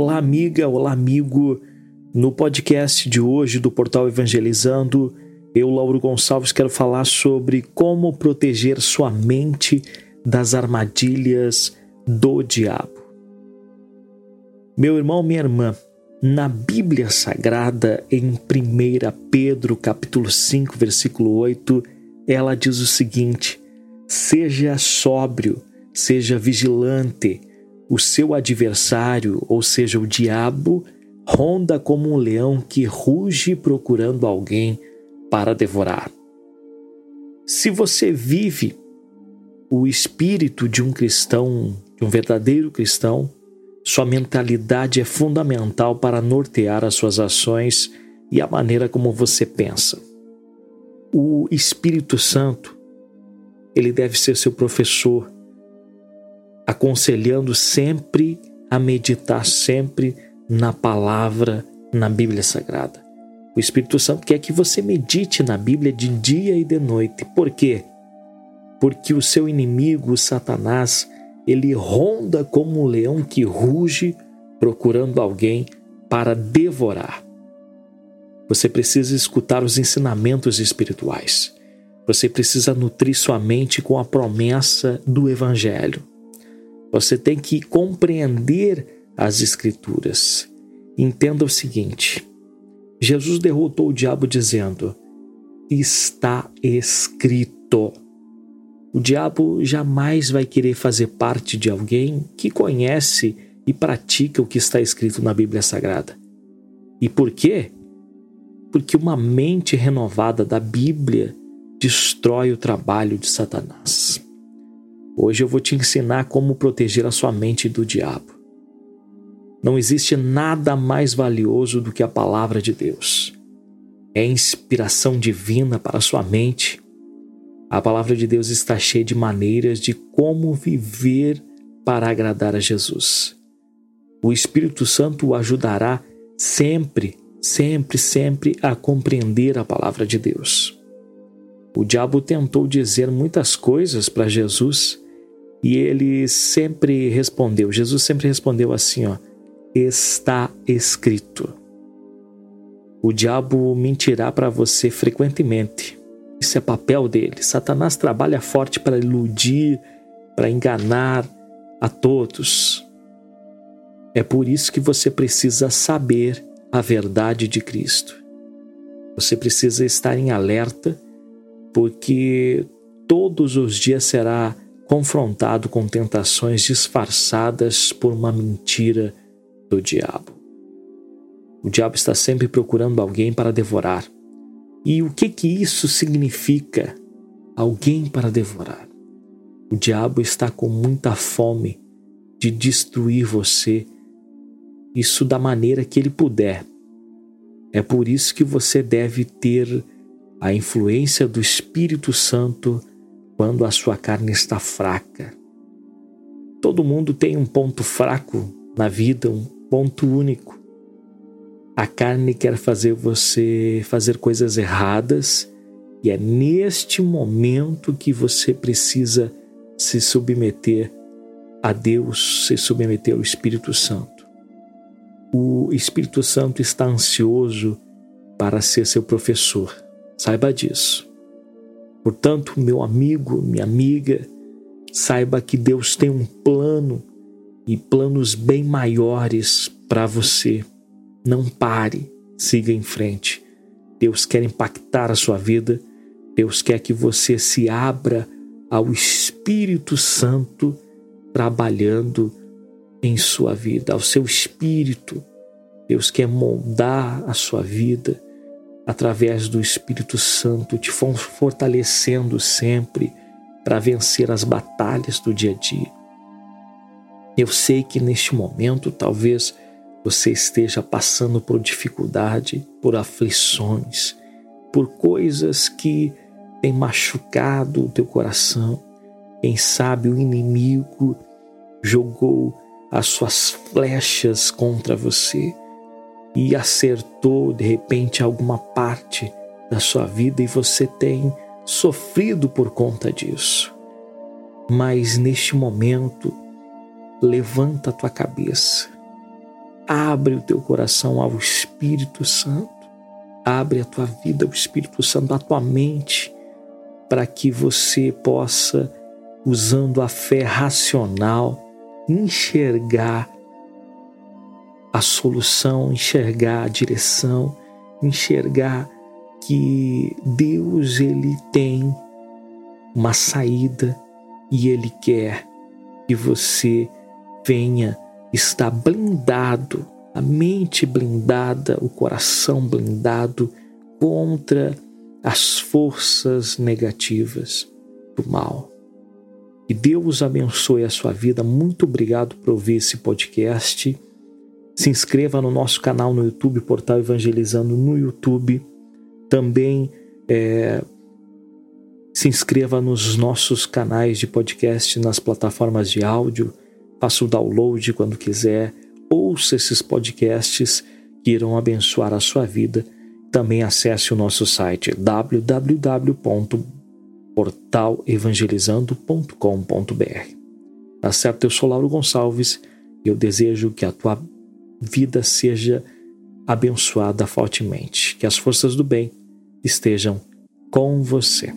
Olá, amiga, olá, amigo. No podcast de hoje do Portal Evangelizando, eu, Lauro Gonçalves, quero falar sobre como proteger sua mente das armadilhas do diabo. Meu irmão, minha irmã, na Bíblia Sagrada, em 1 Pedro, capítulo 5, versículo 8, ela diz o seguinte: Seja sóbrio, seja vigilante, o seu adversário, ou seja, o diabo, ronda como um leão que ruge procurando alguém para devorar. Se você vive o espírito de um cristão, de um verdadeiro cristão, sua mentalidade é fundamental para nortear as suas ações e a maneira como você pensa. O Espírito Santo, ele deve ser seu professor, aconselhando sempre a meditar sempre na palavra, na Bíblia Sagrada. O Espírito Santo quer que você medite na Bíblia de dia e de noite. Por quê? Porque o seu inimigo, Satanás, ele ronda como um leão que ruge procurando alguém para devorar. Você precisa escutar os ensinamentos espirituais. Você precisa nutrir sua mente com a promessa do Evangelho. Você tem que compreender as Escrituras. Entenda o seguinte: Jesus derrotou o diabo dizendo: Está escrito. O diabo jamais vai querer fazer parte de alguém que conhece e pratica o que está escrito na Bíblia Sagrada. E por quê? Porque uma mente renovada da Bíblia destrói o trabalho de Satanás. Hoje eu vou te ensinar como proteger a sua mente do diabo. Não existe nada mais valioso do que a palavra de Deus. É inspiração divina para a sua mente. A palavra de Deus está cheia de maneiras de como viver para agradar a Jesus. O Espírito Santo o ajudará sempre, sempre, sempre a compreender a palavra de Deus. O diabo tentou dizer muitas coisas para Jesus e ele sempre respondeu, Jesus sempre respondeu assim, ó: está escrito. O diabo mentirá para você frequentemente. Isso é papel dele. Satanás trabalha forte para iludir, para enganar a todos. É por isso que você precisa saber a verdade de Cristo. Você precisa estar em alerta, porque todos os dias será confrontado com tentações disfarçadas por uma mentira do diabo. O diabo está sempre procurando alguém para devorar. E o que que isso significa? Alguém para devorar. O diabo está com muita fome de destruir você, isso da maneira que ele puder. É por isso que você deve ter a influência do Espírito Santo quando a sua carne está fraca. Todo mundo tem um ponto fraco na vida, um ponto único. A carne quer fazer você fazer coisas erradas e é neste momento que você precisa se submeter a Deus, se submeter ao Espírito Santo. O Espírito Santo está ansioso para ser seu professor. Saiba disso. Portanto, meu amigo, minha amiga, saiba que Deus tem um plano e planos bem maiores para você. Não pare, siga em frente. Deus quer impactar a sua vida. Deus quer que você se abra ao Espírito Santo trabalhando em sua vida, ao seu espírito. Deus quer moldar a sua vida através do Espírito Santo, te fortalecendo sempre para vencer as batalhas do dia a dia. Eu sei que neste momento talvez você esteja passando por dificuldade, por aflições, por coisas que têm machucado o teu coração. Quem sabe o inimigo jogou as suas flechas contra você e acertou de repente alguma parte da sua vida e você tem sofrido por conta disso. Mas neste momento, levanta a tua cabeça. abre o teu coração ao Espírito Santo, abre a tua vida ao Espírito Santo, a tua mente, para que você possa, usando a fé racional, enxergar a solução, enxergar a direção, enxergar que Deus ele tem uma saída e ele quer que você venha estar blindado, a mente blindada, o coração blindado contra as forças negativas do mal. Que Deus abençoe a sua vida. Muito obrigado por ouvir esse podcast. Se inscreva no nosso canal no YouTube, Portal Evangelizando no YouTube. Também é, se inscreva nos nossos canais de podcast nas plataformas de áudio. Faça o download quando quiser. Ouça esses podcasts que irão abençoar a sua vida. Também acesse o nosso site www.portalevangelizando.com.br. Tá certo? Eu sou Lauro Gonçalves e eu desejo que a tua vida seja abençoada fortemente. Que as forças do bem estejam com você.